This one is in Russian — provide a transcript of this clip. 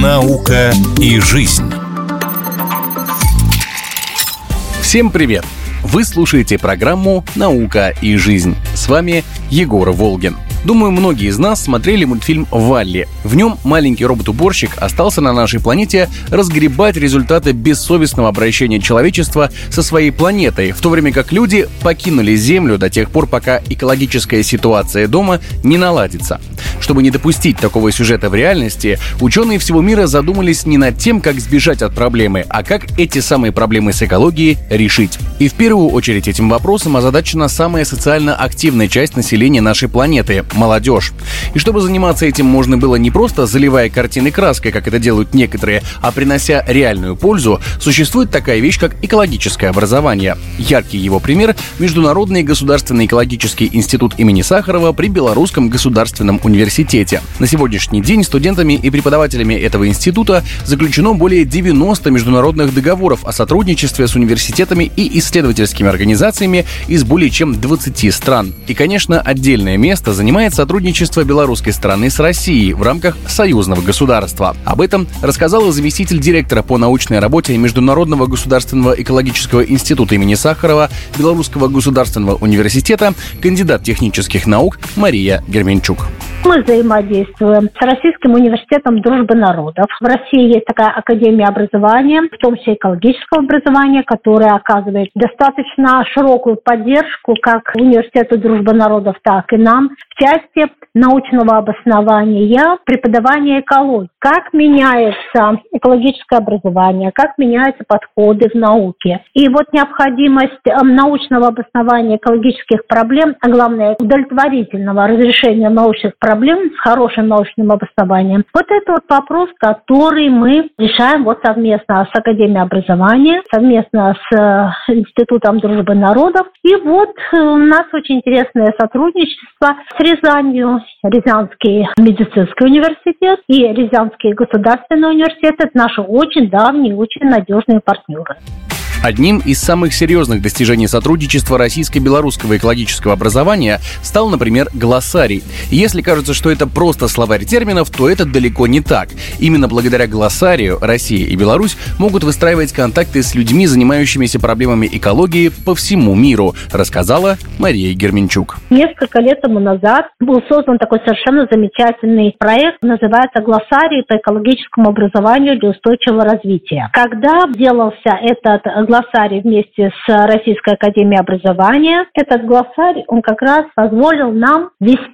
Наука и жизнь. Всем привет! Вы слушаете программу «Наука и жизнь». С вами Егор Волгин. Думаю, многие из нас смотрели мультфильм «Валли». В нем маленький робот-уборщик остался на нашей планете разгребать результаты бессовестного обращения человечества со своей планетой, в то время как люди покинули Землю до тех пор, пока экологическая ситуация дома не наладится. Чтобы не допустить такого сюжета в реальности, ученые всего мира задумались не над тем, как сбежать от проблемы, а как эти самые проблемы с экологией решить. И в первую очередь этим вопросом озадачена самая социально активная часть населения нашей планеты – молодежь. И чтобы заниматься этим можно было не просто заливая картины краской, как это делают некоторые, а принося реальную пользу, существует такая вещь, как экологическое образование. Яркий его пример – Международный государственный экологический институт имени Сахарова при Белорусском государственном университете. На сегодняшний день студентами и преподавателями этого института заключено более 90 международных договоров о сотрудничестве с университетами и исследовательскими организациями из более чем 20 стран. И, конечно, отдельное место занимает занимает сотрудничество белорусской стороны с Россией в рамках союзного государства. Об этом рассказала заместитель директора по научной работе Международного государственного экологического института имени Сахарова Белорусского государственного университета, кандидат технических наук Мария Герменчук. Мы взаимодействуем с Российским университетом дружбы народов. В России есть такая академия образования, в том числе экологического образования, которая оказывает достаточно широкую поддержку как университету дружбы народов, так и нам в части научного обоснования преподавания экологии. Как меняется экологическое образование, как меняются подходы в науке. И вот необходимость эм, научного обоснования экологических проблем, а главное удовлетворительного разрешения научных проблем с хорошим научным обоснованием. Вот это вот вопрос, который мы решаем вот совместно с Академией образования, совместно с э, Институтом дружбы народов. И вот э, у нас очень интересное сотрудничество с Рязанью, Рязанский медицинский университет и Рязанский государственный университет. Это наши очень давние, очень надежные партнеры. Одним из самых серьезных достижений сотрудничества российско-белорусского экологического образования стал, например, глоссарий. Если кажется, что это просто словарь терминов, то это далеко не так. Именно благодаря глоссарию Россия и Беларусь могут выстраивать контакты с людьми, занимающимися проблемами экологии по всему миру, рассказала Мария Герменчук. Несколько лет тому назад был создан такой совершенно замечательный проект, называется «Глоссарий по экологическому образованию для устойчивого развития». Когда делался этот глоссарий вместе с Российской Академией Образования. Этот глоссарий, он как раз позволил нам вести